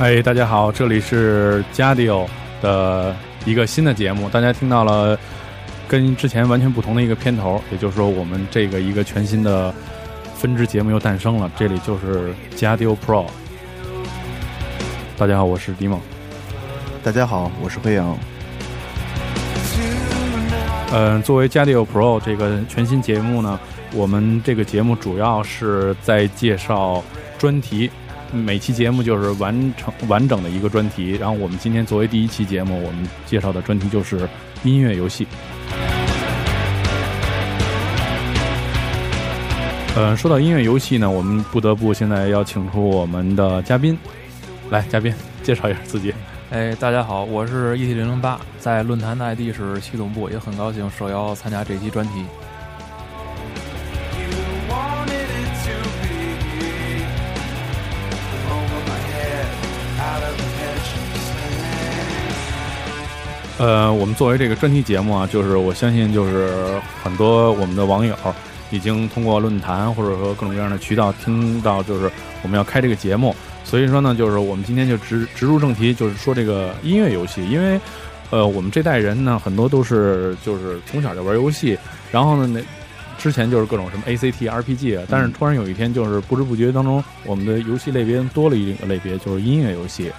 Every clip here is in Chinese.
哎，大家好，这里是加迪欧的一个新的节目。大家听到了跟之前完全不同的一个片头，也就是说，我们这个一个全新的分支节目又诞生了。这里就是加迪欧 Pro。大家好，我是迪蒙。大家好，我是飞扬。嗯，作为加迪欧 Pro 这个全新节目呢，我们这个节目主要是在介绍专题。每期节目就是完成完整的一个专题，然后我们今天作为第一期节目，我们介绍的专题就是音乐游戏。呃，说到音乐游戏呢，我们不得不现在要请出我们的嘉宾，来，嘉宾介绍一下自己。哎，大家好，我是 ET 零零八，在论坛的 ID 是系统部，也很高兴受邀参加这期专题。呃，我们作为这个专题节目啊，就是我相信，就是很多我们的网友已经通过论坛或者说各种各样的渠道听到，就是我们要开这个节目。所以说呢，就是我们今天就直直入正题，就是说这个音乐游戏。因为，呃，我们这代人呢，很多都是就是从小就玩游戏，然后呢，那之前就是各种什么 ACT、RPG，啊但是突然有一天，就是不知不觉当中，我们的游戏类别多了一个类别，就是音乐游戏。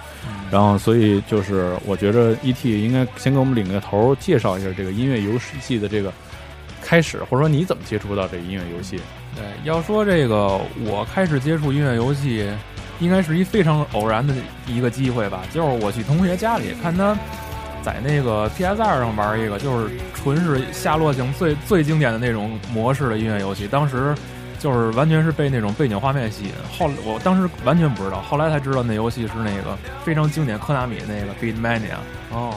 然后，所以就是我觉着 E.T. 应该先给我们领个头，介绍一下这个音乐游戏的这个开始，或者说你怎么接触到这个音乐游戏？对，要说这个我开始接触音乐游戏，应该是一非常偶然的一个机会吧。就是我去同学家里看他在那个 P.S. 二上玩一个，就是纯是夏洛型最最经典的那种模式的音乐游戏，当时。就是完全是被那种背景画面吸引，后我当时完全不知道，后来才知道那游戏是那个非常经典科纳米那个 Beatmania。哦，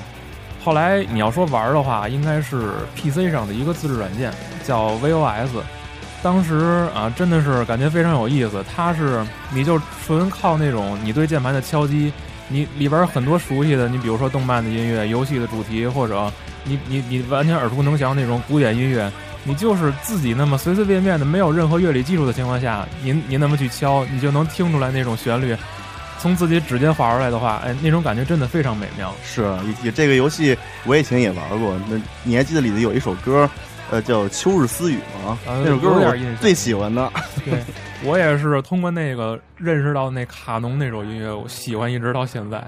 后来你要说玩的话，应该是 PC 上的一个自制软件叫 VOS。当时啊，真的是感觉非常有意思。它是你就纯靠那种你对键盘的敲击，你里边很多熟悉的，你比如说动漫的音乐、游戏的主题，或者你你你完全耳熟能详那种古典音乐。你就是自己那么随随便便的，没有任何乐理基础的情况下，您您那么去敲，你就能听出来那种旋律，从自己指尖划出来的话，哎，那种感觉真的非常美妙。是，也这个游戏我以前也玩过。那你还记得里头有一首歌，呃，叫《秋日私语》吗？那首歌我最喜欢的。对，我也是通过那个认识到那卡农那首音乐，我喜欢一直到现在。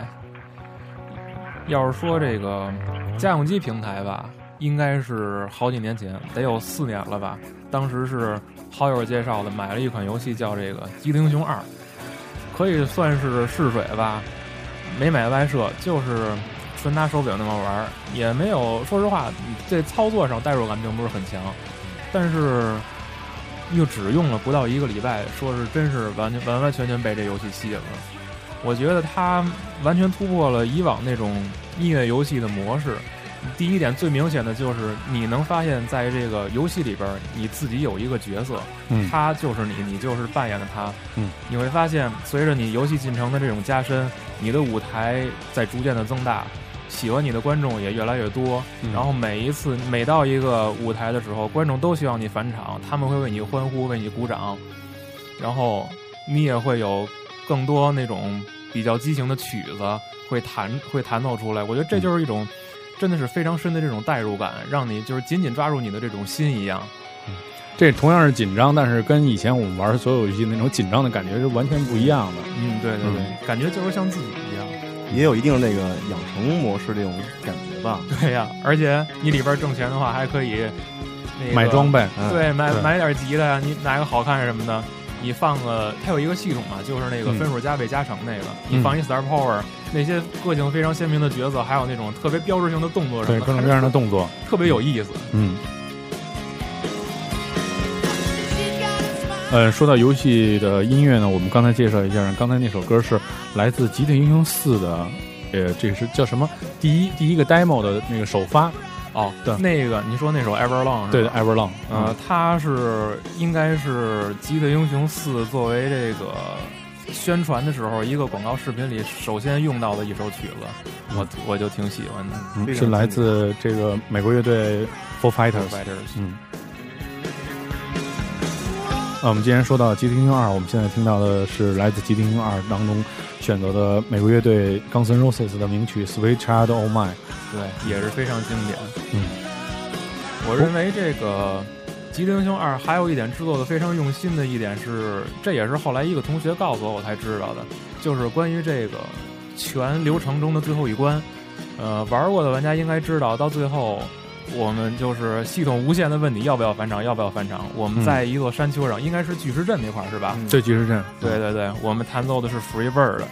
要是说这个家用机平台吧。应该是好几年前，得有四年了吧。当时是好友介绍的，买了一款游戏叫这个《机灵熊二》，可以算是试水吧。没买外设，就是纯拿手柄那么玩，也没有。说实话，这操作上代入感并不是很强。但是又只用了不到一个礼拜，说是真是完全完完全全被这游戏吸引了。我觉得它完全突破了以往那种音乐游戏的模式。第一点最明显的就是你能发现，在这个游戏里边，你自己有一个角色，嗯，他就是你，你就是扮演的他，嗯，你会发现，随着你游戏进程的这种加深，你的舞台在逐渐的增大，喜欢你的观众也越来越多，然后每一次每到一个舞台的时候，观众都希望你返场，他们会为你欢呼，为你鼓掌，然后你也会有更多那种比较激情的曲子会弹会弹奏出来，我觉得这就是一种。真的是非常深的这种代入感，让你就是紧紧抓住你的这种心一样。这同样是紧张，但是跟以前我们玩所有游戏那种紧张的感觉是完全不一样的。嗯，对对对，感觉就是像自己一样，也有一定那个养成模式这种感觉吧。对呀，而且你里边挣钱的话，还可以买装备，对，买买点吉他呀，你哪个好看什么的，你放个，它有一个系统嘛，就是那个分数加倍加成那个，你放一 Star Power，那些个性非常鲜明的角色，还有那种特别标志性的动作什么的，各种各样的动作，特别有意思。嗯。呃，说到游戏的音乐呢，我们刚才介绍一下，刚才那首歌是来自《极地英雄四》的，呃，这是叫什么？第一第一个 demo 的那个首发。哦，对，那个你说那首 Everlong，对，Everlong，呃，它是应该是《极地英雄四》作为这个宣传的时候一个广告视频里首先用到的一首曲子，我我就挺喜欢的，是来自这个美国乐队 Four Fighters，嗯。啊，我们既然说到《极地英雄二》，我们现在听到的是来自《极地英雄二》当中选择的美国乐队 Guns N' Roses 的名曲《Sweet Child O' Mine》，对，也是非常经典。嗯，我认为这个《极地英雄二》还有一点制作的非常用心的一点是，这也是后来一个同学告诉我我才知道的，就是关于这个全流程中的最后一关。呃，玩过的玩家应该知道，到最后。我们就是系统无限的问你要不要返场，要不要返场？我们在一座山丘上，应该是巨石阵那块儿是吧？对，巨石阵。对对对，我们弹奏的是 Free Bird，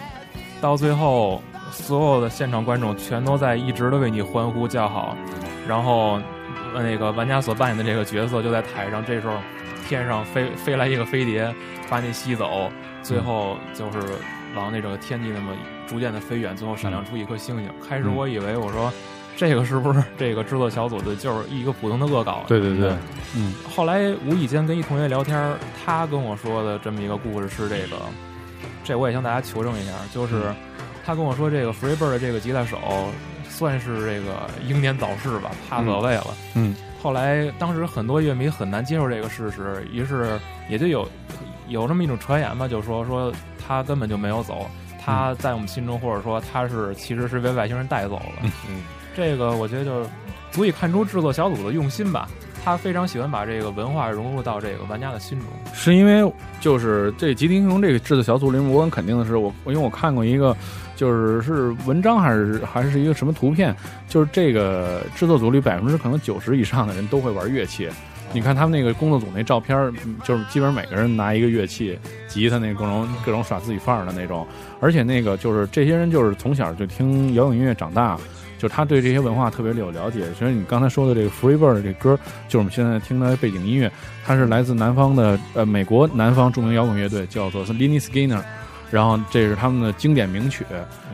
到最后所有的现场观众全都在一直的为你欢呼叫好，然后那个玩家所扮演的这个角色就在台上，这时候天上飞飞来一个飞碟把你吸走，最后就是往那个天际那么逐渐的飞远，最后闪亮出一颗星星。开始我以为我说。这个是不是这个制作小组的就是一个普通的恶搞？对对对，嗯。后来无意间跟一同学聊天，他跟我说的这么一个故事是这个，这我也向大家求证一下，就是他跟我说这个 Freebird 的这个吉他手算是这个英年早逝吧，帕泽位了。嗯。后来当时很多乐迷很难接受这个事实，于是也就有有这么一种传言吧，就说说他根本就没有走，他在我们心中或者说他是其实是被外星人带走了。嗯。这个我觉得就足以看出制作小组的用心吧，他非常喜欢把这个文化融入到这个玩家的心中。是因为就是这《极地英雄》这个制作小组里，我很肯定的是，我因为我看过一个，就是是文章还是还是一个什么图片，就是这个制作组里百分之可能九十以上的人都会玩乐器。你看他们那个工作组那照片，就是基本上每个人拿一个乐器，吉他那各种各种耍自己范儿的那种，而且那个就是这些人就是从小就听摇滚音乐长大。就他对这些文化特别有了解，所以你刚才说的这个 Freebird 这歌，就是我们现在听的背景音乐，它是来自南方的呃美国南方著名摇滚乐队，叫做 l i n y Skinner，然后这是他们的经典名曲，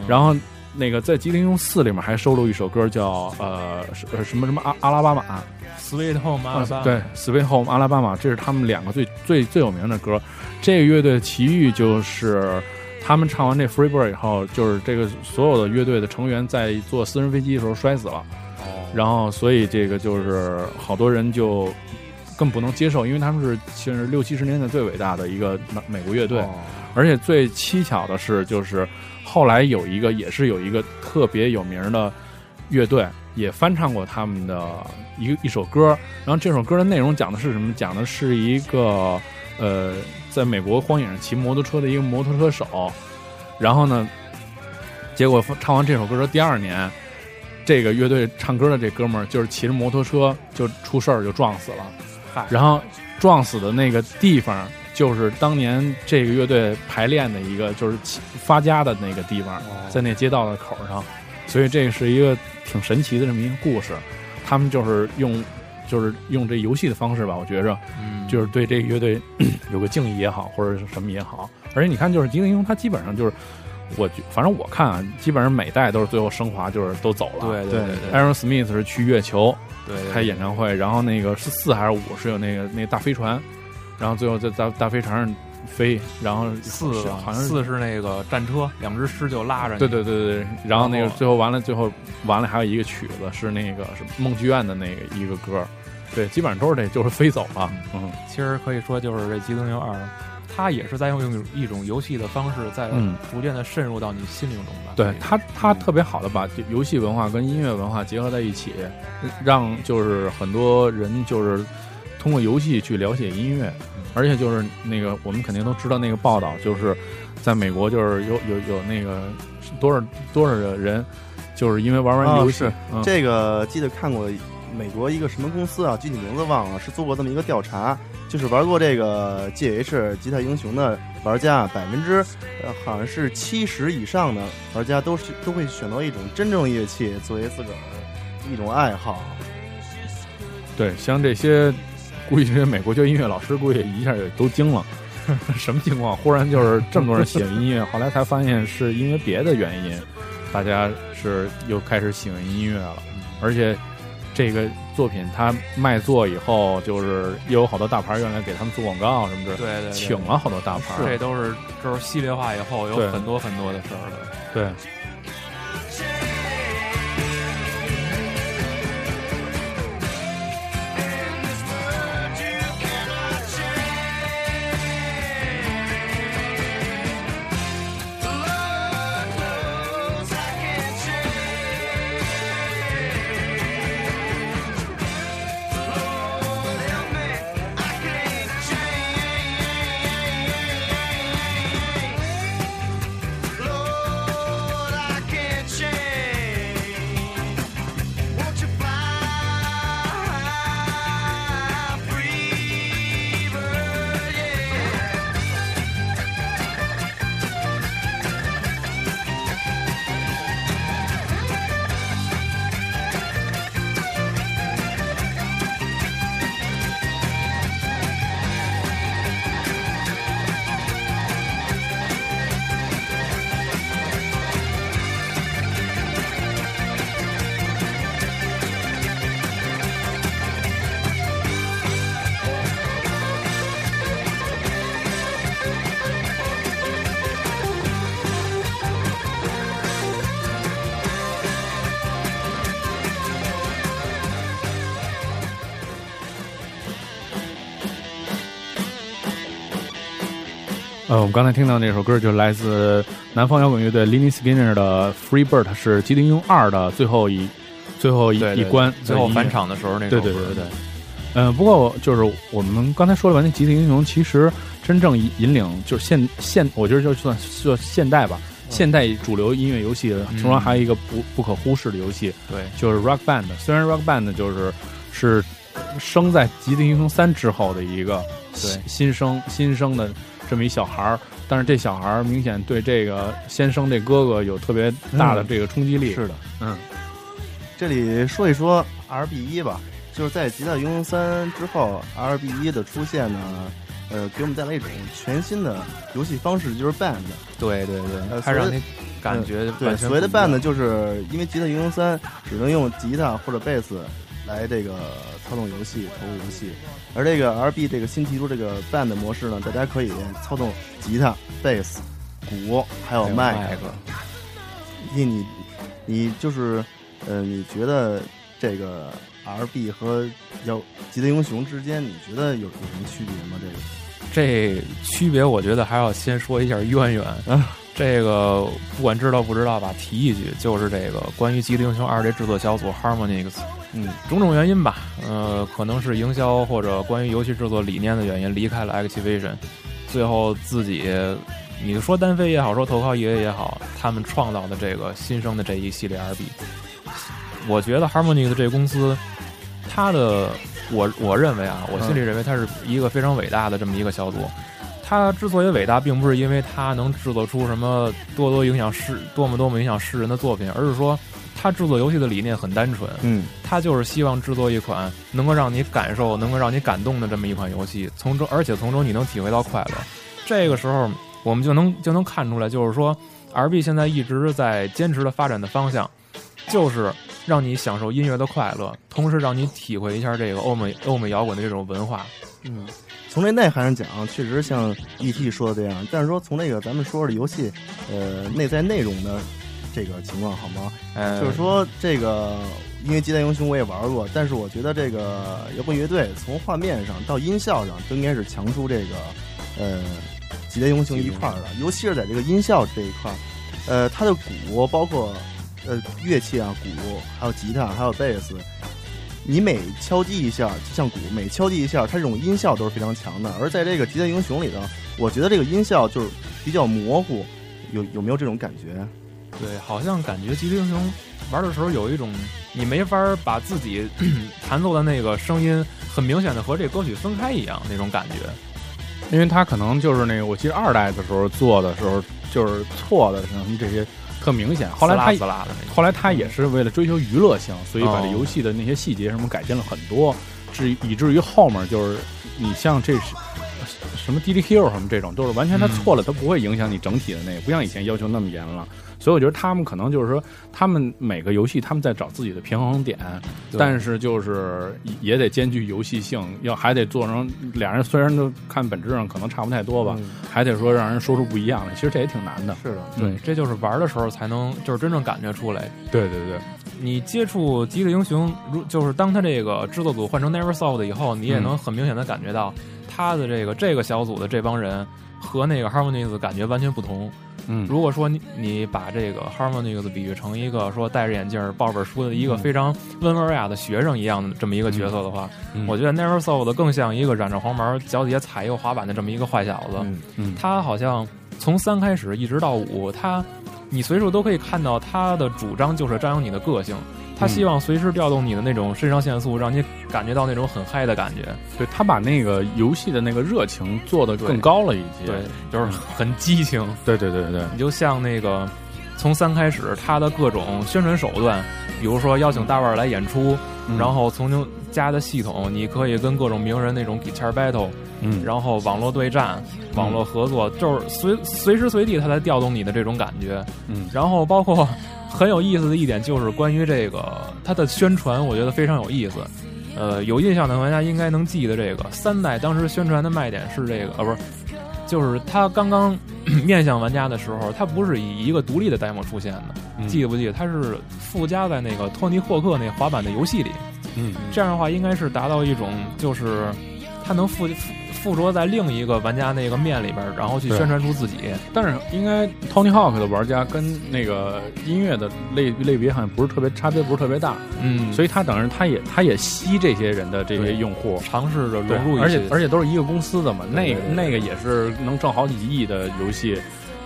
然后那个在《吉林用四》里面还收录一首歌叫呃什么什么阿阿拉巴马，Sweet Home 阿拉巴马，对，Sweet Home 阿拉巴马，这是他们两个最最最有名的歌。这个乐队的奇遇就是。他们唱完这《Free Bird》以后，就是这个所有的乐队的成员在坐私人飞机的时候摔死了，然后所以这个就是好多人就更不能接受，因为他们是其实六七十年代最伟大的一个美国乐队，而且最蹊跷的是，就是后来有一个也是有一个特别有名的乐队也翻唱过他们的一一首歌，然后这首歌的内容讲的是什么？讲的是一个呃。在美国荒野上骑摩托车的一个摩托车手，然后呢，结果唱完这首歌的第二年，这个乐队唱歌的这哥们儿就是骑着摩托车就出事儿就撞死了，然后撞死的那个地方就是当年这个乐队排练的一个就是发家的那个地方，在那街道的口上，所以这是一个挺神奇的这么一个故事，他们就是用。就是用这游戏的方式吧，我觉着，就是对这个乐队 有个敬意也好，或者是什么也好。而且你看，就是吉林英雄，他基本上就是，我反正我看啊，基本上每代都是最后升华，就是都走了。对对对。Aaron Smith 是去月球对开演唱会，然后那个是四还是五是有那个那大飞船，然后最后在大大飞船上飞，然后四好像四是那个战车，两只狮就拉着。对对对对。然后那个最后完了，最后完了还有一个曲子是那个是梦剧院的那个一个歌。对，基本上都是这，就是飞走了。嗯，其实可以说，就是这《极东游二》，它也是在用一种游戏的方式，在逐渐的渗入到你心灵中吧。对它，它特别好的把游戏文化跟音乐文化结合在一起，让就是很多人就是通过游戏去了解音乐，而且就是那个我们肯定都知道那个报道，就是在美国就是有有有那个多少多少人，就是因为玩玩游戏，这个记得看过。美国一个什么公司啊？具体名字忘了，是做过这么一个调查，就是玩过这个 GH 吉他英雄的玩家，百分之呃好像是七十以上的玩家都是都会选择一种真正的乐器作为自个儿一种爱好。对，像这些，估计这些美国学音乐老师估计一下也都惊了，什么情况？忽然就是这么多人喜欢音乐，后来才发现是因为别的原因，大家是又开始喜欢音乐了，而且。这个作品他卖座以后，就是又有好多大牌愿来给他们做广告什么的，对对，请了好多大牌，这都是就是系列化以后有很多很多的事儿了，对。呃，我们刚才听到那首歌就是来自南方摇滚乐队 l i n y Skinner 的《Free Bird》，是《吉林英二》的最后一最后一一关，最后返场的时候那首对对对对。嗯，不过就是我们刚才说了完那《吉林英雄》，其实真正引领就是现现，我觉得就算算现代吧，现代主流音乐游戏，其中还有一个不不可忽视的游戏，对，就是 Rock Band。虽然 Rock Band 就是是生在《吉林英雄三》之后的一个对新生新生的。这么一小孩儿，但是这小孩儿明显对这个先生这哥哥有特别大的这个冲击力。是的，嗯，这里说一说 R B 一吧，就是在《吉他英雄三》之后，R B 一的出现呢，呃，给我们带来一种全新的游戏方式，就是 Band。对对对，它让你感觉对所谓的 Band，就是因为《吉他英雄三》只能用吉他或者贝斯。来这个操纵游戏，投入游戏，而这个 R B 这个新提出这个 Band 模式呢，大家可以操纵吉他、贝斯、鼓，还有麦克。你你你就是，呃，你觉得这个 R B 和要吉他英雄之间，你觉得有有什么区别吗？这个这区别，我觉得还要先说一下渊源。啊 这个不管知道不知道吧，提一句，就是这个关于《吉林英雄二》这制作小组 Harmonix。嗯，种种原因吧，呃，可能是营销或者关于游戏制作理念的原因，离开了 Activision，最后自己，你说单飞也好，说投靠 EA 也好，他们创造的这个新生的这一系列 RB，我觉得 Harmony 的这个公司，它的，我我认为啊，我心里认为它是一个非常伟大的这么一个小组，它之所以伟大，并不是因为它能制作出什么多多影响世多么多么影响世人的作品，而是说。他制作游戏的理念很单纯，嗯，他就是希望制作一款能够让你感受、能够让你感动的这么一款游戏，从中而且从中你能体会到快乐。这个时候，我们就能就能看出来，就是说，R B 现在一直在坚持的发展的方向，就是让你享受音乐的快乐，同时让你体会一下这个欧美欧美摇滚的这种文化。嗯，从这内涵上讲，确实像 E T 说的这样，但是说从那个咱们说的游戏，呃，内在内容的。这个情况好吗？就是说，这个因为《吉他英雄》我也玩过，但是我觉得这个摇滚乐队从画面上到音效上都应该是强出这个呃《吉他英雄》一块儿的，尤其是在这个音效这一块儿，呃，它的鼓包括呃乐器啊，鼓还有吉他还有贝斯，你每敲击一下，就像鼓每敲击一下，它这种音效都是非常强的。而在这个《吉他英雄》里头，我觉得这个音效就是比较模糊，有有没有这种感觉？对，好像感觉《吉他英雄》玩的时候有一种你没法把自己 弹奏的那个声音很明显的和这歌曲分开一样那种感觉。因为他可能就是那个，我记得二代的时候做的时候就是错的什么这些特明显。后来他撕拉的那后来他也是为了追求娱乐性，所以把这游戏的那些细节什么改进了很多，至以至于后面就是你像这是什么 D D Hero 什么这种，都是完全他错了，他不会影响你整体的那个，不像以前要求那么严了。所以我觉得他们可能就是说，他们每个游戏他们在找自己的平衡点，但是就是也得兼具游戏性，要还得做成俩人虽然都看本质上可能差不太多吧，还得说让人说出不一样来。其实这也挺难的。是的，对，这就是玩的时候才能就是真正感觉出来。对对对，你接触《极致英雄》，如就是当他这个制作组换成 NeverSoft 以后，你也能很明显的感觉到他的这个这个小组的这帮人和那个 Harmonies 感觉完全不同。嗯，如果说你你把这个 Harmonics 比喻成一个说戴着眼镜抱本书的一个非常温文尔雅的学生一样的这么一个角色的话，我觉得 Neversoft 更像一个染着黄毛、脚底下踩一个滑板的这么一个坏小子。嗯，他好像从三开始一直到五，他你随处都可以看到他的主张就是张扬你的个性。他希望随时调动你的那种肾上腺素，让你感觉到那种很嗨的感觉。对他把那个游戏的那个热情做得更高了一些，对，就是很激情。对对对对，你就像那个从三开始，他的各种宣传手段，比如说邀请大腕来演出，然后从加的系统，你可以跟各种名人那种 guitar battle，嗯，然后网络对战、网络合作，就是随随时随地他在调动你的这种感觉。嗯，然后包括。很有意思的一点就是关于这个它的宣传，我觉得非常有意思。呃，有印象的玩家应该能记得这个三代当时宣传的卖点是这个，呃，不是，就是它刚刚 面向玩家的时候，它不是以一个独立的 demo 出现的，记得不记得？它是附加在那个托尼霍克那滑板的游戏里。嗯，这样的话应该是达到一种，就是它能附附。着在另一个玩家那个面里边，然后去宣传出自己。但是应该 Tony Hawk 的玩家跟那个音乐的类类别好像不是特别差别，不是特别大。嗯，所以他等于他也他也吸这些人的这些用户，尝试着融入。而且而且都是一个公司的嘛，那个那个也是能挣好几亿的游戏，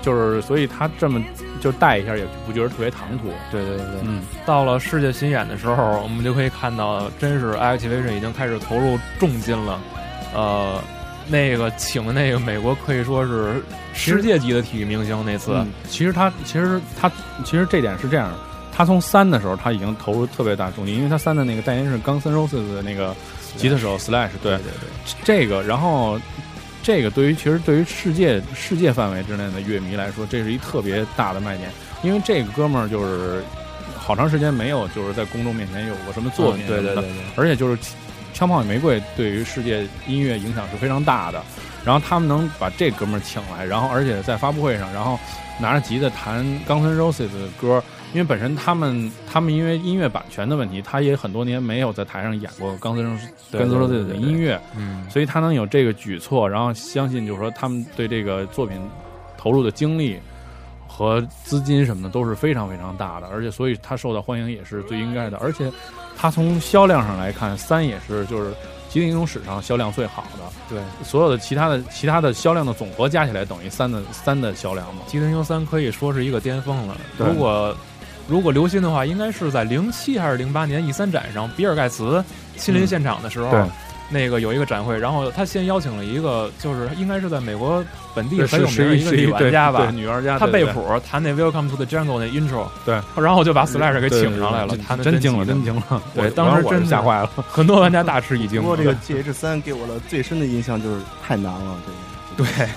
就是所以他这么就带一下也不觉得特别唐突。对对对，嗯，到了世界巡演的时候，我们就可以看到，真是 Activision 已经开始投入重金了，呃。那个请的那个美国可以说是世界级的体育明星。那次，其实他其实他其实这点是这样，他从三的时候他已经投入特别大重金，因为他三的那个代言是冈森 Roses 的那个吉他手 Slash，对对对，这个然后这个对于其实对于世界世界范围之内的乐迷来说，这是一特别大的卖点，因为这个哥们儿就是好长时间没有就是在公众面前有过什么作品，对对对，而且就是。枪炮与玫瑰对于世界音乐影响是非常大的，然后他们能把这哥们儿请来，然后而且在发布会上，然后拿着吉他弹冈森 Roses 的歌，因为本身他们他们因为音乐版权的问题，他也很多年没有在台上演过冈森 Roses 的音乐，嗯，所以他能有这个举措，然后相信就是说他们对这个作品投入的精力和资金什么的都是非常非常大的，而且所以他受到欢迎也是最应该的，而且。它从销量上来看，三也是就是吉林英雄史上销量最好的。对，所有的其他的其他的销量的总和加起来等于三的三的销量嘛。吉林英雄三可以说是一个巅峰了。如果如果留心的话，应该是在零七还是零八年 E 三展上，比尔盖茨亲临现场的时候。那个有一个展会，然后他先邀请了一个，就是应该是在美国本地很有名的一个女玩家吧，女玩家，她背谱弹那 Welcome to the Jungle 那 intro，对，然后就把 Slash 给请上来了，弹的真精了，真精了，对，当时真吓坏了，很多玩家大吃一惊。不过这个 GH 三给我的最深的印象就是太难了，这个，对，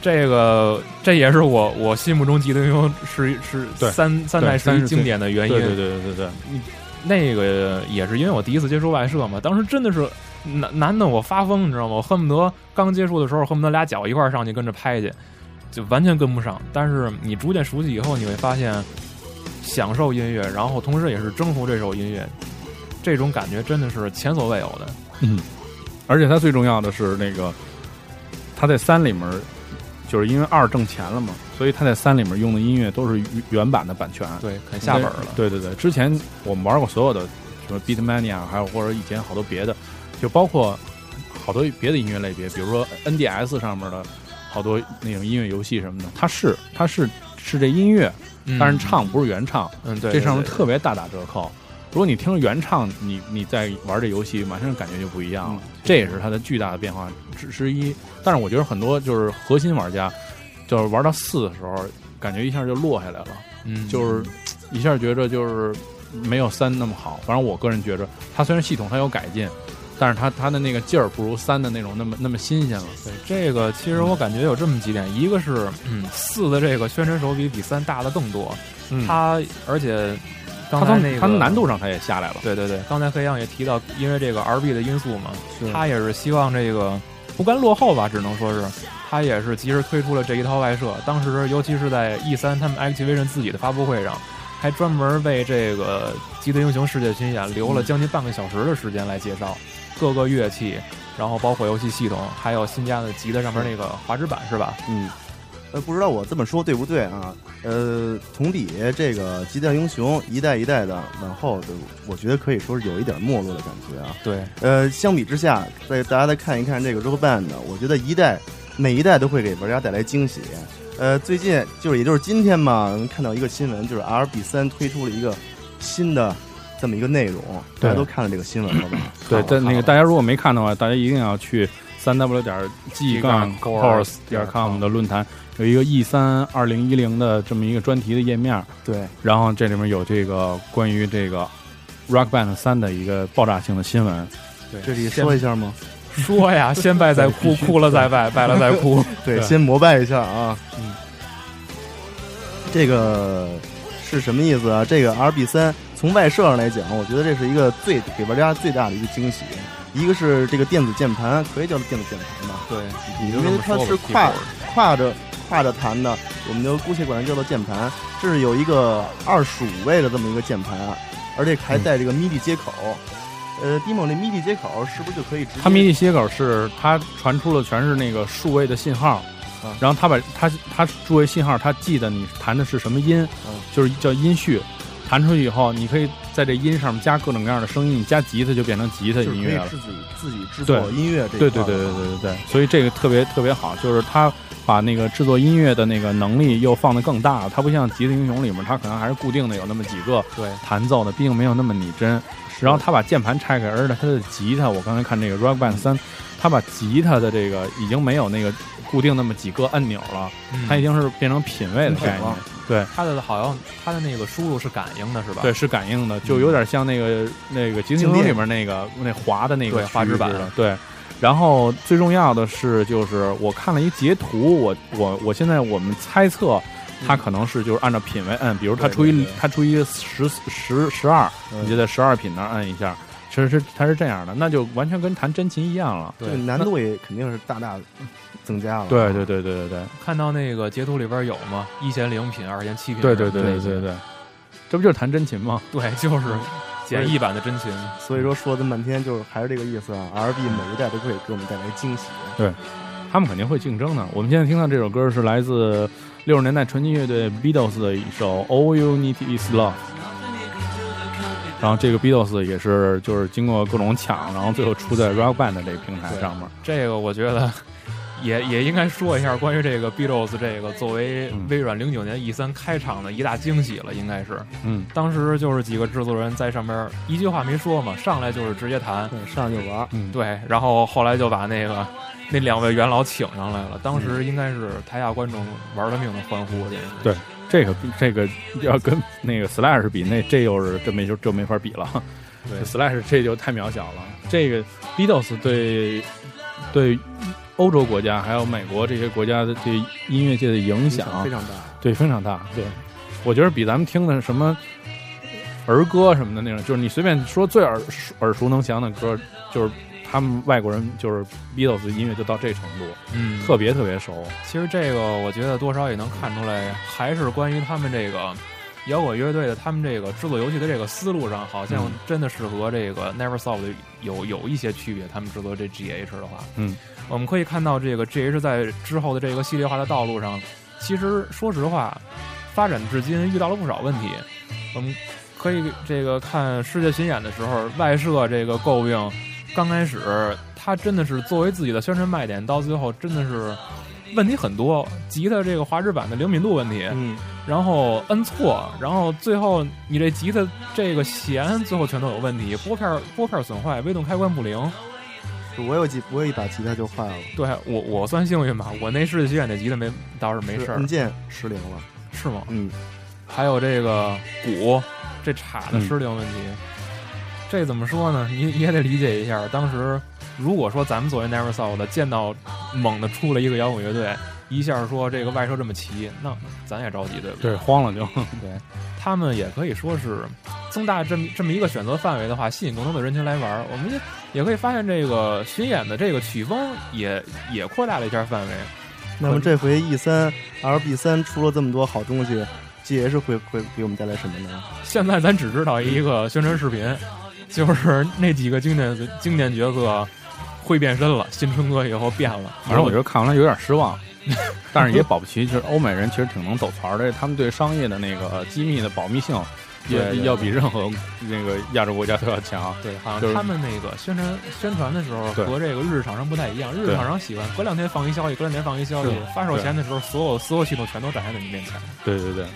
这个这也是我我心目中极乐英雄是是三三代是经典的原因，对对对对对，那个也是因为我第一次接触外设嘛，当时真的是。难难的我发疯，你知道吗？我恨不得刚接触的时候，恨不得俩脚一块上去跟着拍去，就完全跟不上。但是你逐渐熟悉以后，你会发现，享受音乐，然后同时也是征服这首音乐，这种感觉真的是前所未有的。嗯，而且它最重要的是那个，它在三里面，就是因为二挣钱了嘛，所以它在三里面用的音乐都是原版的版权，对，肯下本了。对对对，之前我们玩过所有的什么 Beatmania，还有或者以前好多别的。就包括好多别的音乐类别，比如说 NDS 上面的好多那种音乐游戏什么的，它是它是是这音乐，但是唱不是原唱，嗯，对，这上面特别大打折扣。如果你听原唱，你你在玩这游戏，马上感觉就不一样了。这也是它的巨大的变化之之一。但是我觉得很多就是核心玩家，就是玩到四的时候，感觉一下就落下来了，嗯，就是一下觉着就是没有三那么好。反正我个人觉着，它虽然系统它有改进。但是它它的那个劲儿不如三的那种那么那么新鲜了。对这个，其实我感觉有这么几点，一个是嗯四的这个宣传手笔比三大的更多，它而且刚才那个它难度上它也下来了。对对对，刚才黑羊也提到，因为这个 RB 的因素嘛，他也是希望这个不甘落后吧，只能说是他也是及时推出了这一套外设。当时尤其是在 E 三他们 Activision 自己的发布会上，还专门为这个《极特英雄世界巡演》留了将近半个小时的时间来介绍。各个乐器，然后包括游戏系统，还有新加的吉他上面那个滑指板，是吧？嗯，呃，不知道我这么说对不对啊？呃，同比这个《吉他英雄》一代一代的往后，我觉得可以说是有一点没落的感觉啊。对，呃，相比之下，再大家再看一看这个 Rock Band，我觉得一代每一代都会给玩家带来惊喜。呃，最近就是也就是今天嘛，看到一个新闻，就是 RB 三推出了一个新的。这么一个内容，大家都看了这个新闻了吧？对，但那个大家如果没看的话，大家一定要去三 w 点 g 杠 course 点 com 的论坛，有一个 E 三二零一零的这么一个专题的页面。对，然后这里面有这个关于这个 Rock Band 三的一个爆炸性的新闻。对，这里说一下吗？说呀，先拜再哭，哭了再拜，拜了再哭。对，先膜拜一下啊。嗯，这个是什么意思啊？这个 RB 三。从外设上来讲，我觉得这是一个最给玩家最大的一个惊喜。一个是这个电子键盘，可以叫做电子键盘吧？对，因为它是跨跨着跨着弹的，我们就姑且管它叫做键盘。这是有一个二十五位的这么一个键盘，而且还带这个 MIDI 接口。呃，，Dimo 那 MIDI 接口是不是就可以直接？它 MIDI 接口是它传出了全是那个数位的信号，然后它把它它数位信号，它记得你弹的是什么音，就是叫音序。弹出去以后，你可以在这音上面加各种各样的声音，你加吉他就变成吉他音乐了。自己自己制作音乐这对对对对对对对，所以这个特别特别好，就是他把那个制作音乐的那个能力又放得更大了。它不像《吉他英雄》里面，它可能还是固定的有那么几个对弹奏的，毕竟没有那么拟真。然后他把键盘拆开，而且他的吉他，我刚才看那个《Rock Band 三》，他把吉他的这个已经没有那个固定那么几个按钮了，它已经是变成品位的概念。对，它的好像它的那个输入是感应的，是吧？对，是感应的，就有点像那个那个《极星里面那个那滑的那个滑指板。对，然后最重要的是，就是我看了一截图，我我我现在我们猜测，它可能是就是按照品位摁，比如它出一它出一十十十二，你就在十二品那摁一下，其实是它是这样的，那就完全跟弹真琴一样了。对，难度也肯定是大大的。增加了，对对对对对对，看到那个截图里边有吗？一弦零品，二弦七品，对对对对对对，这不就是弹真琴吗？对，就是 简易版的真琴。所以说说这么半天，就是还是这个意思啊。R B 每一代都可以给我们带来惊喜，对他们肯定会竞争的。我们现在听到这首歌是来自六十年代传奇乐队 Beatles 的一首 All You Need Is Love，然后这个 Beatles 也是就是经过各种抢，然后最后出在 Rock Band 这个平台上面。这个我觉得。也也应该说一下关于这个 Beatles 这个作为微软零九年 E 三开场的一大惊喜了，应该是。嗯，当时就是几个制作人在上边一句话没说嘛，上来就是直接弹，对上来就玩。嗯，对，然后后来就把那个那两位元老请上来了，当时应该是台下观众玩了命的欢呼。对，这个这个要跟那个 Slash 比，那这又是这没就这没法比了。对，Slash 这就太渺小了。这个 Beatles 对对。欧洲国家还有美国这些国家的对音乐界的影响非常大，对非常大。对，我觉得比咱们听的什么儿歌什么的那种，就是你随便说最耳耳熟能详的歌，就是他们外国人就是 Beatles 音乐就到这程度，嗯，特别特别熟。其实这个我觉得多少也能看出来，还是关于他们这个摇滚乐队的他们这个制作游戏的这个思路上，好像真的是和这个 Neversoft 有有一些区别。他们制作这 GH 的话，嗯。我们可以看到，这个 G H 在之后的这个系列化的道路上，其实说实话，发展至今遇到了不少问题。我们可以这个看世界巡演的时候，外设这个诟病，刚开始它真的是作为自己的宣传卖点，到最后真的是问题很多。吉他这个滑指板的灵敏度问题，嗯，然后摁错，然后最后你这吉他这个弦最后全都有问题，拨片拨片损坏，微动开关不灵。我有几我有一把吉他就坏了，对我我算幸运吧，我那世纪学院那吉他没倒是没事儿，按键失灵了，是吗？嗯，还有这个鼓这镲的失灵问题，这怎么说呢？你你也得理解一下，当时如果说咱们作为 Never Saw 的见到猛的出了一个摇滚乐队。一下说这个外设这么齐，那咱也着急对不对？慌了就。对，他们也可以说是增大这么这么一个选择范围的话，吸引更多的人群来玩。我们也也可以发现，这个巡演的这个曲风也也扩大了一下范围。那么这回 E 三 LB 三出了这么多好东西，GH 会会给我们带来什么呢？现在咱只知道一个宣传视频，就是那几个经典经典角色会变身了，新春哥以后变了。反正我觉得看完了有点失望。但是也保不齐，就是欧美人其实挺能走槽的，他们对商业的那个机密的保密性，也要比任何那个亚洲国家都要强。对，好像他们那个宣传宣传的时候和这个日厂商不太一样，日厂商喜欢隔两天放一消息，隔两天放一消息，发售前的时候，所有所有系统全都展现在你面前。对对对。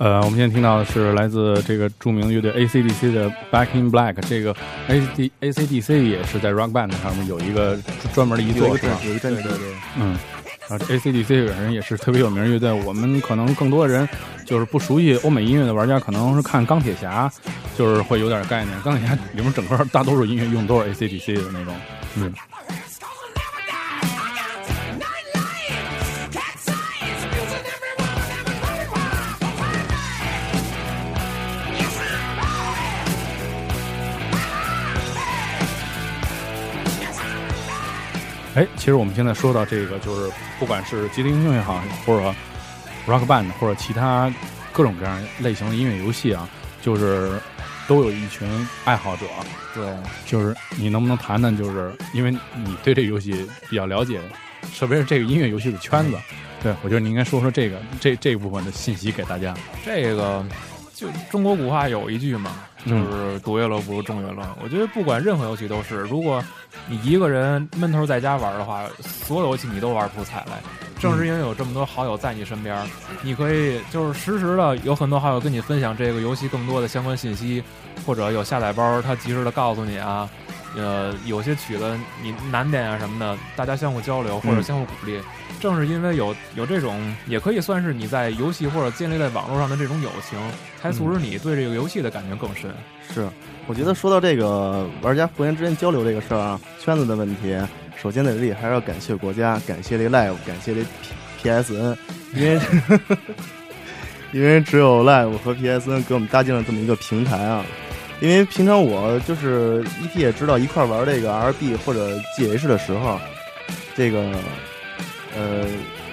呃，我们现在听到的是来自这个著名乐队 AC/DC 的《Back in Black》。这个 AC AC/DC 也是在 Rock Band 上面有一个专门的一座，是吧？有一阵对对。嗯，啊，AC/DC 这个人也是特别有名乐队。我们可能更多人就是不熟悉欧美音乐的玩家，可能是看钢铁侠，就是会有点概念。钢铁侠里面整个大多数音乐用都是 AC/DC 的那种，嗯。哎，其实我们现在说到这个，就是不管是吉他英雄也好，或者 Rock Band 或者其他各种各样类型的音乐游戏啊，就是都有一群爱好者。对，就是你能不能谈谈，就是因为你对这个游戏比较了解，特别是这个音乐游戏的圈子。对，我觉得你应该说说这个这这部分的信息给大家。这个就中国古话有一句嘛。就是独乐乐不如众乐乐。我觉得不管任何游戏都是，如果你一个人闷头在家玩的话，所有游戏你都玩不出彩来。正是因为有这么多好友在你身边，你可以就是实时的有很多好友跟你分享这个游戏更多的相关信息，或者有下载包，他及时的告诉你啊。呃，有些曲子你难点啊什么的，大家相互交流或者相互鼓励。正是因为有有这种，也可以算是你在游戏或者建立在网络上的这种友情，才促使你对这个游戏的感觉更深。是，我觉得说到这个玩家互相之间交流这个事儿啊，圈子的问题，首先在这里还是要感谢国家，感谢这 Live，感谢这 PSN，因为 因为只有 Live 和 PSN 给我们搭建了这么一个平台啊。因为平常我就是 ET 也知道一块玩这个 RB 或者 GH 的时候，这个呃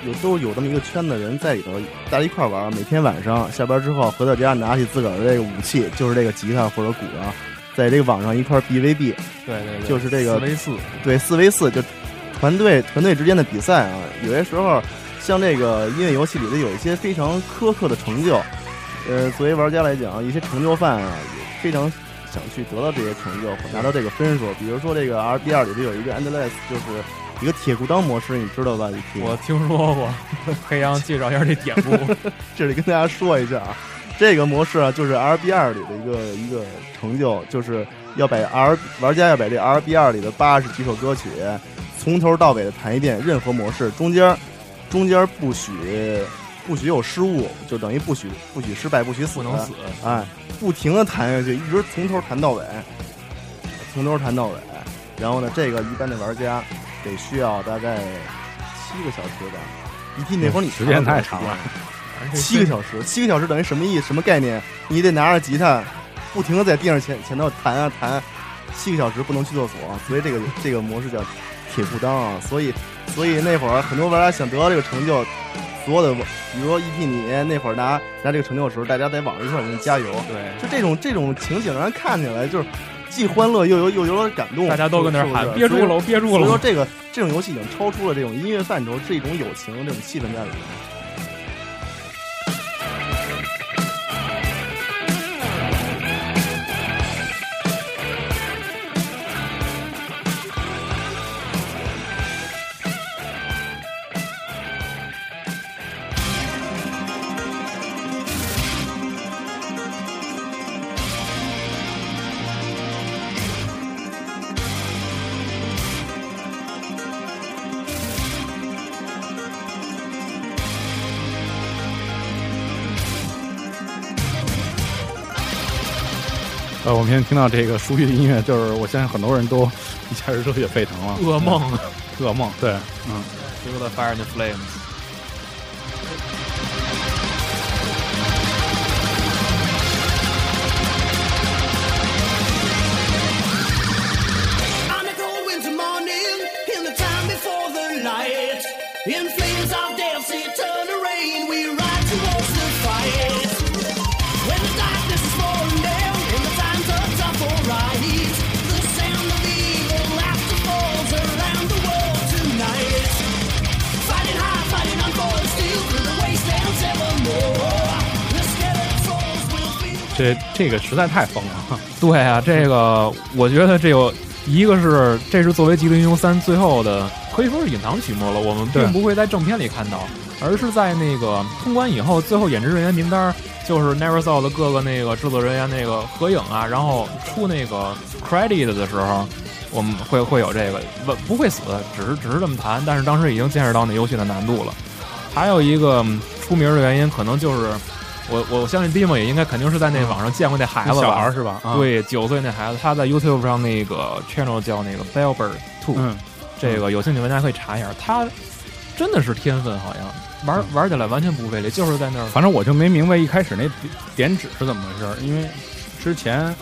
有都有这么一个圈子人在里头，大家一块玩。每天晚上下班之后回到家，拿起自个儿的这个武器，就是这个吉他或者鼓啊，在这个网上一块 BVB，对对对，就是这个四 v 四，对四 v 四就团队团队之间的比赛啊。有些时候像这个音乐游戏里头有一些非常苛刻的成就，呃，作为玩家来讲，一些成就犯啊。非常想去得到这些成就，拿到这个分数。比如说这个 R B 二里头有一个 Endless，就是一个铁裤裆模式，你知道吧？我听说过。黑羊介绍一下这典故，这里跟大家说一下啊，这个模式啊，就是 R B 二里的一个一个成就，就是要把 R 玩家要把这 R B 二里的八十几首歌曲从头到尾的弹一遍，任何模式中间中间不许。不许有失误，就等于不许不许失败，不许死，不能死。哎，不停的弹下去，一直从头弹到尾，从头弹到尾。然后呢，这个一般的玩家得需要大概七个小时吧。一听那会儿你时间太长了，七个小时，七个小时等于什么意？什么概念？你得拿着吉他，不停的在地上前前头弹啊弹，七个小时不能去厕所，所以这个这个模式叫铁裤裆啊。所以所以那会儿很多玩家想得到这个成就，所有的比如说 EP 你那会儿拿拿这个成就的时候，大家在网上一块儿给你加油。对，就这种这种情景让人看起来就是既欢乐又有又有点感动，大家都跟那儿喊憋住了，憋住了。所以说这个这种游戏已经超出了这种音乐范畴，是一种友情这种气氛在里面。我们现在听到这个熟悉的音乐，就是我相信很多人都一下子热血沸腾了。噩梦噩梦，对，嗯，，Feel the fire and the flames。这这个实在太疯了。对啊，这个我觉得这有一个是，这是作为《极乐英雄三》最后的，可以说是隐藏曲目了。我们并不会在正片里看到，而是在那个通关以后，最后演职人员名单，就是 Neversoul 的各个那个制作人员那个合影啊，然后出那个 credit 的时候，我们会会有这个不不会死，只是只是这么谈，但是当时已经见识到那游戏的难度了。还有一个嗯出名的原因，可能就是我我相信 Dimo 也应该肯定是在那网上见过那孩子吧小孩儿是吧？啊，对，九岁那孩子，他在 YouTube 上那个 channel 叫那个 Bellbird Two，、嗯，这个有兴趣玩家可以查一下，他真的是天分，好像玩玩起来完全不费力，就是在那儿反正我就没明白一开始那点点指是怎么回事儿，因为之前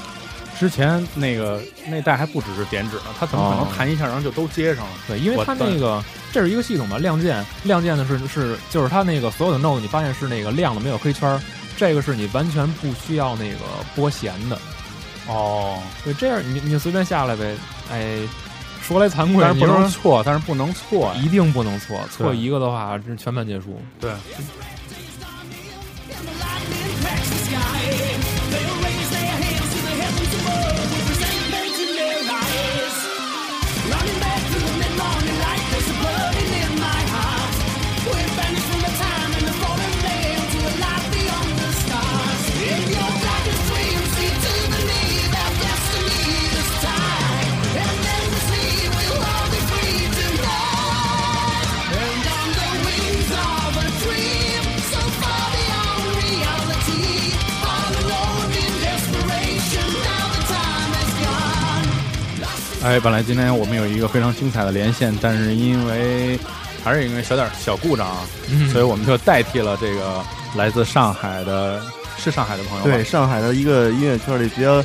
之前那个那代还不只是点指呢，他怎么可能哦。弹一下然后就都接上了？对，因为我它那个这是一个系统吧，亮剑亮剑的是是就是它那个所有的 node 你发现是那个亮的没有黑圈儿，这个是你完全不需要那个拨弦的，哦，对，这样你你就随便下来呗，哎，说来惭愧，但是不能错，但是不能错。一定不能错，错一个的话这全盘皆输。对，哎，本来今天我们有一个非常精彩的连线，但是因为还是因为小点小故障啊，嗯所以我们就代替了这个来自上海的，是上海的朋友对，上海的一个音乐圈里比较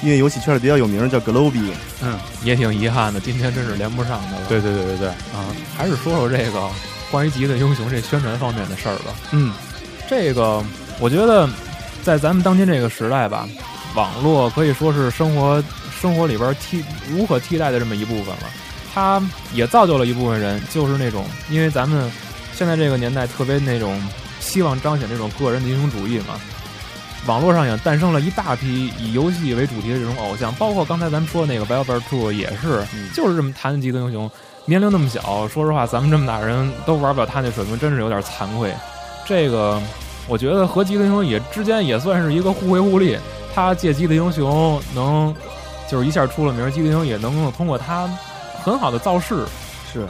音乐游戏圈里比较有名，叫 Globy。嗯，也挺遗憾的，今天真是连不上的了。对对对对对，啊，还是说说这个关于《极乐英雄》这宣传方面的事儿吧。嗯，这个我觉得，在咱们当今这个时代吧，网络可以说是生活生活里边替无可替代的这么一部分了。它也造就了一部分人，就是那种因为咱们现在这个年代特别那种希望彰显这种个人的英雄主义嘛。网络上也诞生了一大批以游戏为主题的这种偶像，包括刚才咱们说的那个 Valve Two 也是，就是这么谈的极乐英雄。年龄那么小，说实话，咱们这么大人都玩不了他那水平，真是有点惭愧。这个我觉得和极乐英雄也之间也算是一个互惠互利。他借极乐英雄能就是一下出了名，极乐英雄也能够通过他很好的造势。是，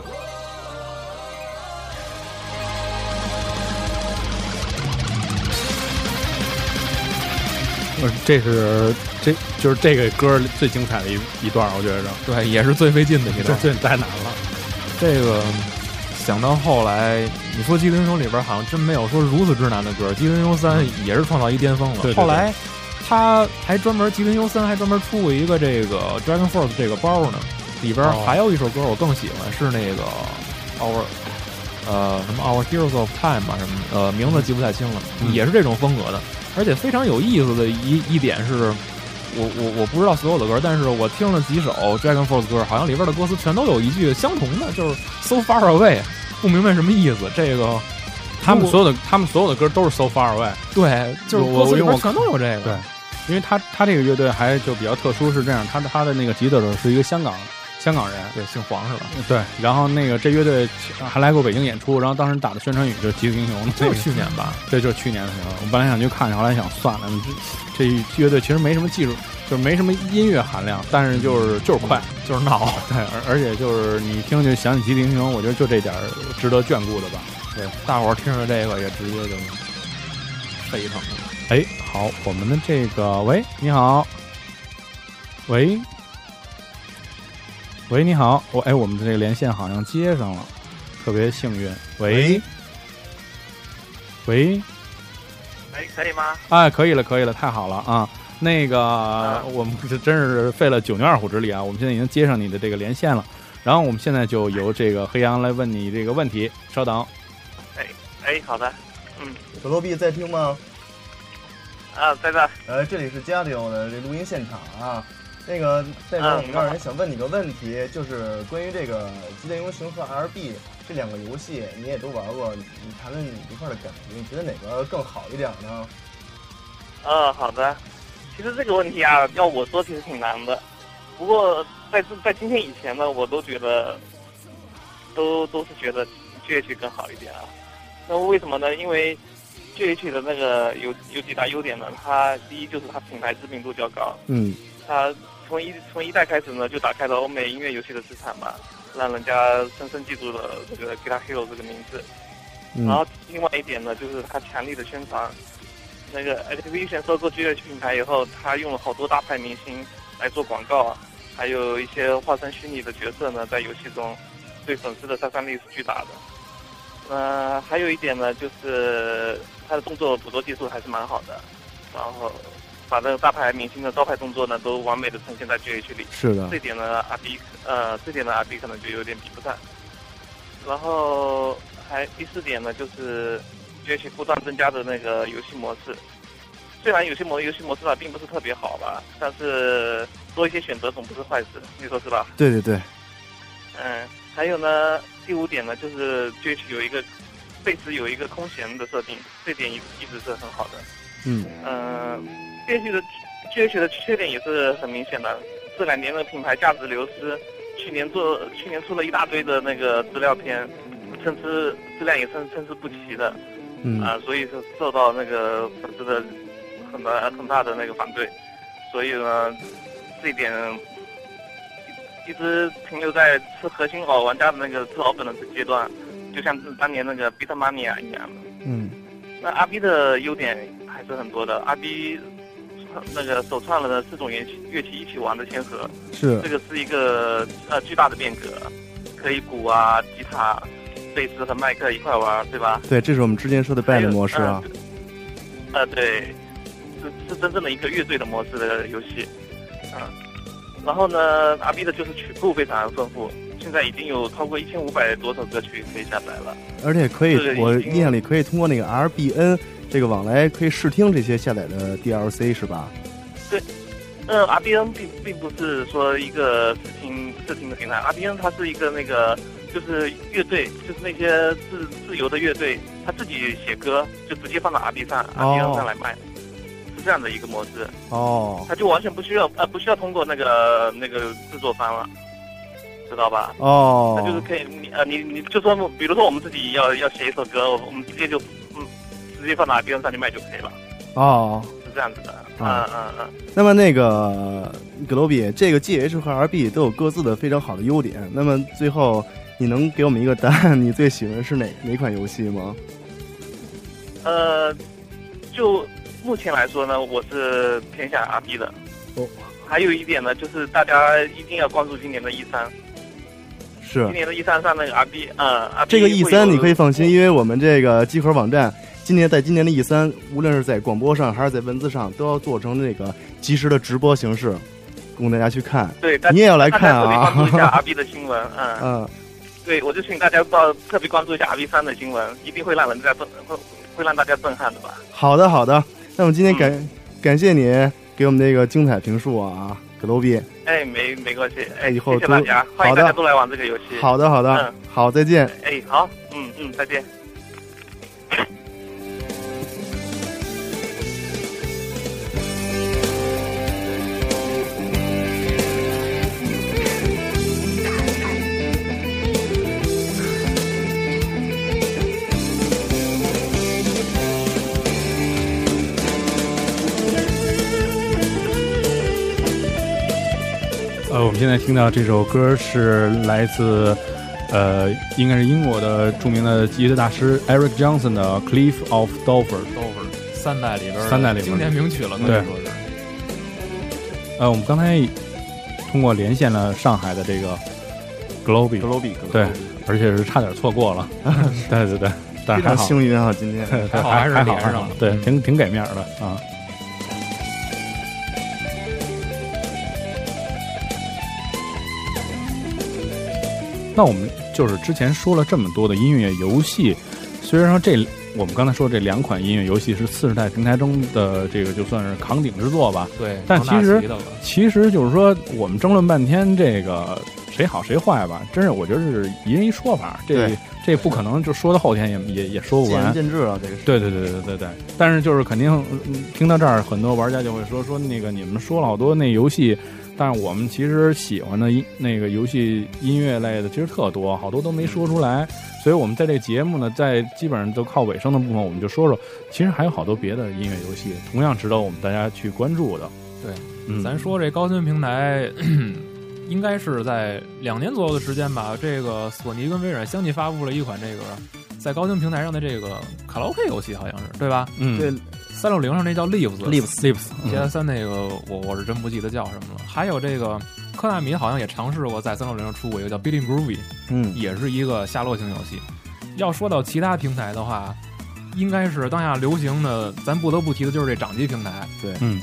呃这是这就是这个歌最精彩的一一段，我觉着对，也是最费劲的一段。最太难了。这个想到后来，你说《机灵英雄》里边好像真没有说如此之难的歌，《机灵英雄三》也是创造一巅峰了。对对对后来他还专门吉林优森还专门出过一个这个 Dragon Force 这个包呢，里边哦还有一首歌我更喜欢，是那个 Our 呃什么 Our Heroes of Time 吧什么呃名字记不太清了，嗯也是这种风格的，而且非常有意思的一一点是。我我我不知道所有的歌，但是我听了几首 Dragon Force 歌，好像里边的歌词全都有一句相同的，就是 So far away，不明白什么意思。这个他们所有的他们所有的歌都是 So Far Away，对，就是我歌词里边全都有这个。对因为他他这个乐队还就比较特殊，是这样，他的他的那个吉他手是一个香港香港人，对，姓黄是吧？对，然后那个这乐队还来过北京演出，然后当时打的宣传语就是《极速英雄》，就是去年吧。对，就是去年的时候，我本来想去看看，后来想算了，这这乐队其实没什么技术，就是没什么音乐含量，但是就是就是快，就是闹。对，而而且就是你一听就想起《极速英雄》，我觉得就这点儿值得眷顾的吧。对，大伙儿听着这个也直接就沸腾了。哎，好，我们的这个喂，你好，喂，喂，你好，我哎，我们的这个连线好像接上了，特别幸运。喂，喂，哎，可以吗？哎，可以了，可以了，太好了啊！那个，嗯我们这真是费了九牛二虎之力啊！我们现在已经接上你的这个连线了，然后我们现在就由这个黑羊来问你这个问题。稍等，哎哎，好的，嗯可洛币在听吗？啊，在这，呃，这里是加里奥的这录音现场啊。那个代表我们这儿人想问你个问题，就是关于这个《极限英雄》和 RB 这两个游戏，你也都玩过，你你谈谈你一块的感觉，你觉得哪个更好一点呢？呃，好的。其实这个问题啊，要我说其实挺难的。不过在这在今天以前呢，我都觉得，都都是觉得 GH 更好一点啊。那为什么呢？因为 GH 的那个有有几大优点呢？它第一就是它品牌知名度较高，嗯它从一从一代开始呢就打开了欧美音乐游戏的市场嘛，让人家深深记住了这个 Guitar Hero 这个名字。然嗯后另外一点呢，就是它强力的宣传。那个 Activision 收购 GH 品牌以后，他用了好多大牌明星来做广告啊，还有一些化身虚拟的角色呢，在游戏中对粉丝的杀伤力是巨大的。呃，还有一点呢，就是他的动作捕捉技术还是蛮好的，然后把那个大牌明星的招牌动作呢，都完美的呈现在 GH 里。是的这点呢，阿 B 呃，这点呢，阿 B 可能就有点比不上。然后还第四点呢，就是 GH 不断增加的那个游戏模式。虽然有些模游戏模式吧并不是特别好吧，但是多一些选择总不是坏事，你说是吧？对对对，嗯，还有呢，第五点呢，就是 GH 有一个贝斯有一个空弦的设定，这点一一直是很好的。嗯。嗯，GH 的 GH 的缺点也是很明显的，这两年的品牌价值流失，去年做去年出了一大堆的那个资料片，参差质量也参参差不齐的，嗯。啊、所以是受到那个粉丝的很大很大的那个反对，所以呢，这一点一一直停留在吃核心老玩家的那个吃老本的阶段，就像是当年那个 Beatmania 一样的。嗯那阿 B 的优点还是很多的，阿 B 那个首创了四种乐器乐器一起玩的先河，是这个是一个呃巨大的变革，可以鼓啊、吉他、贝斯和麦克一块玩，对吧？对，这是我们之前说的 band 模式啊。呃，对，是是真正的一个乐队的模式的游戏，嗯。然后呢，，R B 的就是曲库非常丰富，现在已经有超过一千五百多首歌曲可以下载了。而且可以这，个我印象里可以通过那个 RBN 这个往来可以试听这些下载的 DLC 是吧？对嗯，RBN 并并不是说一个试听试听的平台，RBN 它是一个那个就是乐队，就是那些自自由的乐队，他自己写歌就直接放到 RB 上、哦 RBN 上来卖，是这样的一个模式，哦它就完全不需要呃不需要通过那个那个制作方了，知道吧？哦那，就是可以你呃你你就说比如说我们自己要要写一首歌，我们直接就嗯直接放到 RBN 上去卖就可以了，哦。是这样子的，嗯啊嗯嗯。那么那个格罗比，这个 GH 和 RB 都有各自的非常好的优点。那么最后，你能给我们一个答案？你最喜欢的是哪哪款游戏吗？呃，就目前来说呢，我是偏向 RB 的。哦。还有一点呢，就是大家一定要关注今年的 E 三。是今年的 E 三上那个 RB，嗯，RB 这个 E 三，你可以放心，因为我们这个集合网站今年在今年的 E 三，无论是在广播上还是在文字上，都要做成那个及时的直播形式，供大家去看。对，大你也要来看大家特别啊关注一下 RB 的新闻，嗯，嗯，对，我就请大家到特别关注一下 RB 三的新闻，一定会让人家震，会会让大家震撼的吧。好的好的，那我们今天感、嗯感谢你给我们这个精彩评述啊，葛罗比。哎，没没关系，哎，以后谢谢大家，都好的欢迎大家都来玩这个游戏。好的好的，嗯好，再见。哎，好，嗯嗯，再见。现在听到这首歌是来自，呃，应该是英国的著名的吉他大师 Eric Johnson 的《Cliff of Dover》。Dover 三代里边儿三代里边儿经典名曲了，可以说是。呃，我们刚才通过连线了上海的这个比，对，而且是差点错过了。对对对，但非常是还好，幸运啊，今天。对 还好还是还好还好连上了，对，嗯挺挺给面儿的啊。那我们就是之前说了这么多的音乐游戏，虽然说这我们刚才说这两款音乐游戏是次世代平台中的这个就算是扛鼎之作吧，对，但其实其实就是说我们争论半天这个谁好谁坏吧，真是我觉得是一人一说法，这这不可能就说到后天也也也说不见仁完。见智啊，这个是。对对对对对对，但是就是肯定嗯听到这儿，很多玩家就会说说那个你们说了好多那游戏，但是我们其实喜欢的音那个游戏音乐类的其实特多，好多都没说出来。所以我们在这个节目呢，在基本上都靠尾声的部分，我们就说说，其实还有好多别的音乐游戏，同样值得我们大家去关注的。对，嗯，咱说这高清平台，应该是在两年左右的时间吧。这个索尼跟微软相继发布了一款这个在高清平台上的这个卡拉 OK 游戏，好像是对吧？嗯，对三六零上那叫 Lives Lives Lips，PS 三那个我我是真不记得叫什么了。还有这个科纳米好像也尝试过在三六零上出过一个叫 BillionGroovy，嗯，也是一个下落型游戏。要说到其他平台的话，应该是当下流行的，咱不得不提的就是这掌机平台。对嗯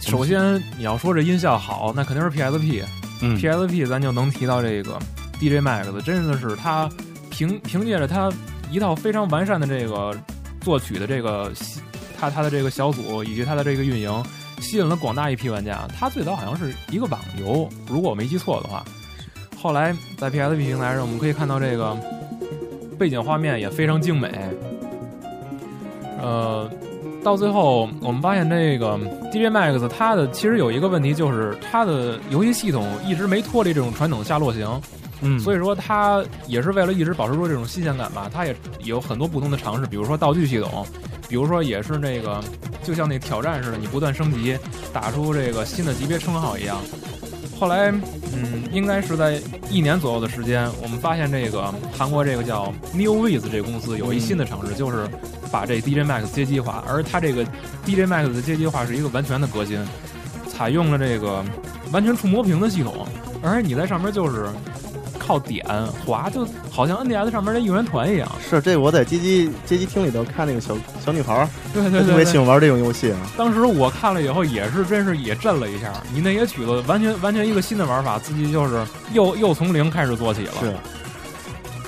首先你要说这音效好，那肯定是 PSP。嗯 PSP 咱就能提到这个 DJ Max，真的是它凭凭借着他一套非常完善的这个作曲的这个他他的这个小组以及他的这个运营，吸引了广大一批玩家。他最早好像是一个网游，如果我没记错的话。后来在 PSP 平台上，我们可以看到这个背景画面也非常精美。呃，到最后我们发现这个 DJ Max 它的其实有一个问题，就是它的游戏系统一直没脱离这种传统下落型。嗯，所以说它也是为了一直保持住这种新鲜感吧，它也有很多不同的尝试，比如说道具系统，比如说也是那个就像那挑战似的，你不断升级，打出这个新的级别称号一样。后来，嗯，应该是在一年左右的时间，我们发现这个韩国这个叫 NeoWiz 这公司有一新的尝试，就是把这 DJ Max 接机化，而它这个 DJ Max 的接机化是一个完全的革新，采用了这个完全触摸屏的系统，而且你在上面就是靠点滑，就好像 NDS 上面那应援团一样。是这我在街机街机厅里头看那个小小女孩儿，对对对对。别喜欢玩这种游戏啊。当时我看了以后，也是真是也震了一下。你那些曲子完全完全一个新的玩法，自己就是又又从零开始做起了。是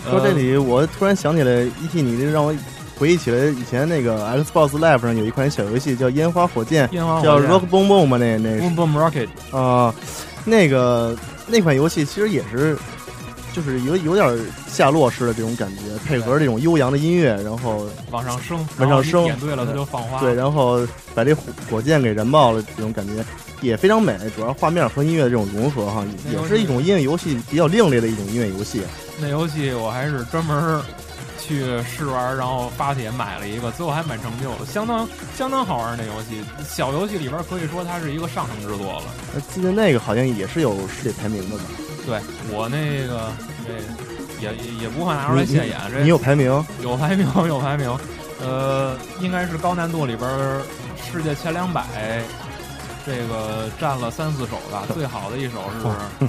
呃说这里，我突然想起来，E.T. 你这让我回忆起来以前那个 Xbox Live 上有一款小游戏叫《烟花火箭》，叫烟花火箭 Rock Boom Boom 嘛，那那是 Boom Boom Rocket，啊、那个那款游戏其实也是，就是有有点下落式的这种感觉，配合这种悠扬的音乐，然后往上升，往上升点对了它就放花。对，然后把这火火箭给燃爆了，这种感觉也非常美。主要画面和音乐这种融合哈，也也是一种音乐游戏比较另类的一种音乐游戏。那游戏我还是专门去试玩，然后发帖买了一个，最后还蛮成就的，相当相当好玩那游戏。小游戏里边可以说它是一个上乘之作了。呃记得那个好像也是有世界排名的吧？对我那个这也也也不会拿出来现眼，这你有排名？有排名 有排名，呃，应该是高难度里边世界前两百。这个占了三四首吧，最好的一首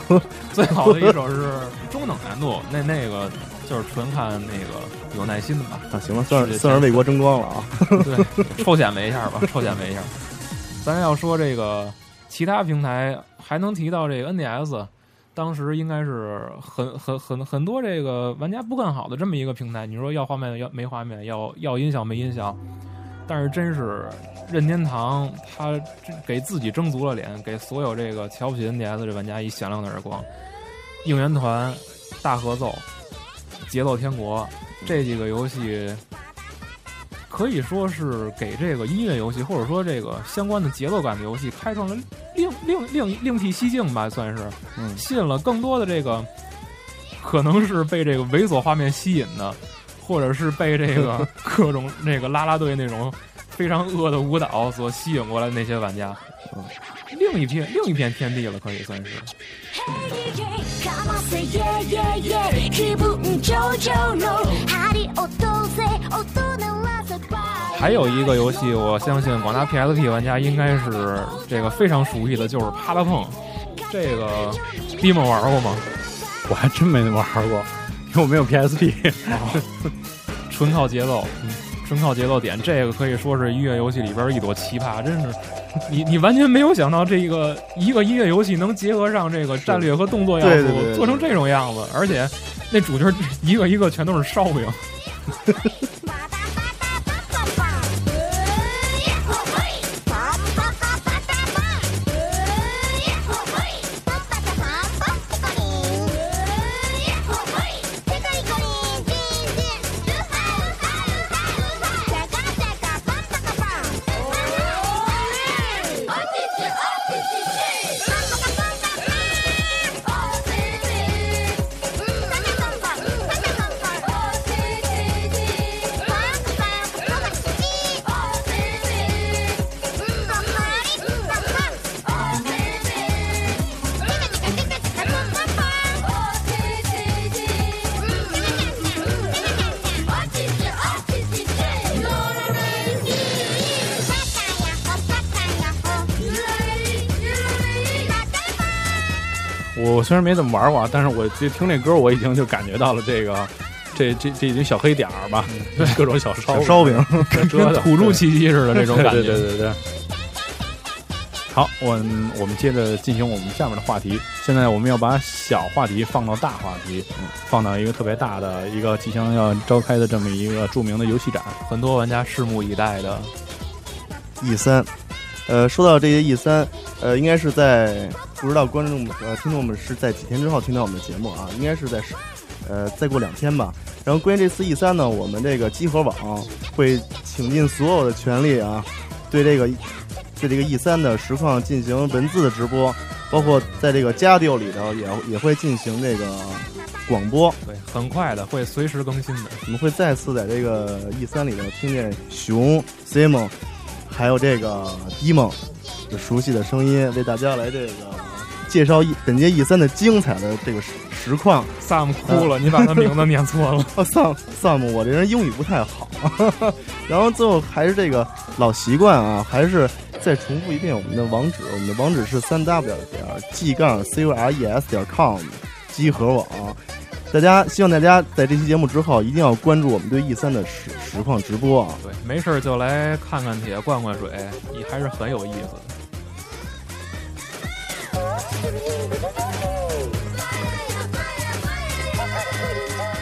是最好的一首是中等难度，那那个就是纯看那个有耐心的吧。啊，行了，算是算是为国争光了啊。对，抽显摆一下吧，抽显摆一下。咱要说这个其他平台，还能提到这个 NDS，当时应该是很很很很多这个玩家不看好的这么一个平台。你说要画面要没画面，要要音响没音响，但是真是任天堂他给自己争足了脸，给所有这个瞧不起 NDS 这玩家一响亮的耳光。应援团、大合奏、节奏天国这几个游戏。可以说是给这个音乐游戏，或者说这个相关的节奏感的游戏，开创了另另另另辟蹊径吧，算是，嗯吸引了更多的这个，可能是被这个猥琐画面吸引的，或者是被这个各种那个啦啦队那种非常恶的舞蹈所吸引过来的那些玩家，嗯另一片另一片天地了，可以算是。か还有一个游戏，我相信广大 PSP 玩家应该是这个非常熟悉的，就是啪嗒碰。这个 d 们玩过吗？我还真没玩过，因为我没有 PSP。纯靠节奏，嗯，纯靠节奏点，这个可以说是音乐游戏里边一朵奇葩，真是，你你完全没有想到这个一个音乐游戏能结合上这个战略和动作要素，对对对对做成这种样子，而且那主角一个一个全都是烧饼，虽然没怎么玩过啊，但是我就听这歌，我已经就感觉到了这个，这这这已经小黑点儿吧，各种小烧烧饼，跟土著气息似的这种感觉。对对对对对。好，我我们接着进行我们下面的话题。现在我们要把小话题放到大话题，嗯放到一个特别大的一个即将要召开的这么一个著名的游戏展。很多玩家拭目以待的 E 三，呃，说到这些 E 三，呃，应该是在不知道观众们呃听众们是在几天之后听到我们的节目啊，应该是在十呃再过两天吧。然后关于这次 E 三呢，我们这个集合网会倾尽所有的全力啊，对这个对这个 E 三的实况进行文字的直播，包括在这个家丢里头也也会进行这个广播。对，很快的会随时更新的。我们会再次在这个 E 三里头听见熊、Simon，还有这个 Demon 熟悉的声音，为大家来这个介绍一本届 E 三的精彩的这个实实况。Sam 哭了，你把他名字念错了。哦，Sam Sam，我这人英语不太好。然后最后还是这个老习惯啊，还是再重复一遍我们的网址，我们的网址是三 w 点 g 杠 c u r e s 点 com 集合网。大家希望大家在这期节目之后一定要关注我们对 E 三的实实况直播啊。对，没事儿就来看看铁，灌灌水，也还是很有意思的。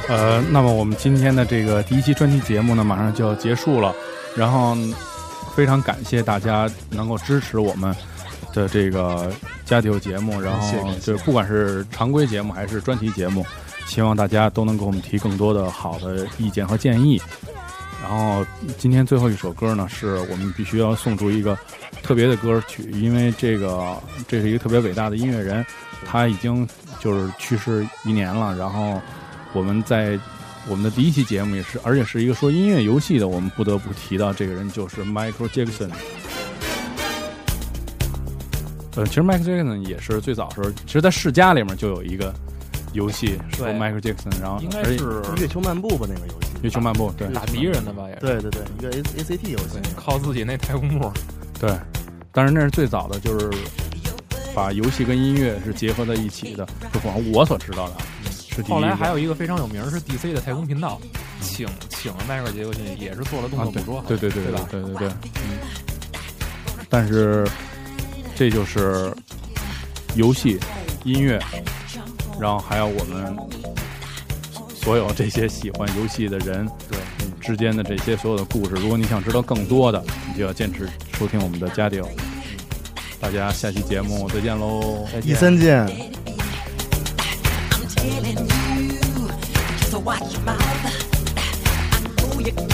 呃，那么我们今天的这个第一期专题节目呢，马上就要结束了。然后非常感谢大家能够支持我们的这个家庭节目，然后就不管是常规节目还是专题节目，希望大家都能给我们提更多的好的意见和建议。然后今天最后一首歌呢，是我们必须要送出一个特别的歌曲，因为这个这是一个特别伟大的音乐人，他已经就是去世一年了。然后我们在我们的第一期节目也是，而且是一个说音乐游戏的，我们不得不提到这个人就是 Michael Jackson。呃，其实 Michael Jackson 也是最早的时候，其实在世家里面就有一个游戏说对 Michael Jackson，然后应该是月球漫步吧，那个游戏。月球漫步，对打敌人的吧，也是。对对对，一个 A A C T 游戏。靠自己那太空步。对，但是那是最早的，就是把游戏跟音乐是结合在一起的，就往我所知道的，是第一后来还有一个非常有名儿是 DC 的太空频道，请请了迈克尔·杰克逊，也是做了动啊作，捕捉，对对对对对吧？对对对，嗯。但是这就是游戏、音乐，然后还有我们所有这些喜欢游戏的人对嗯之间的这些所有的故事。如果你想知道更多的，你就要坚持收听我们的家庭。大家下期节目再见喽！一三见。I'm telling you, just watch your mouth. I know you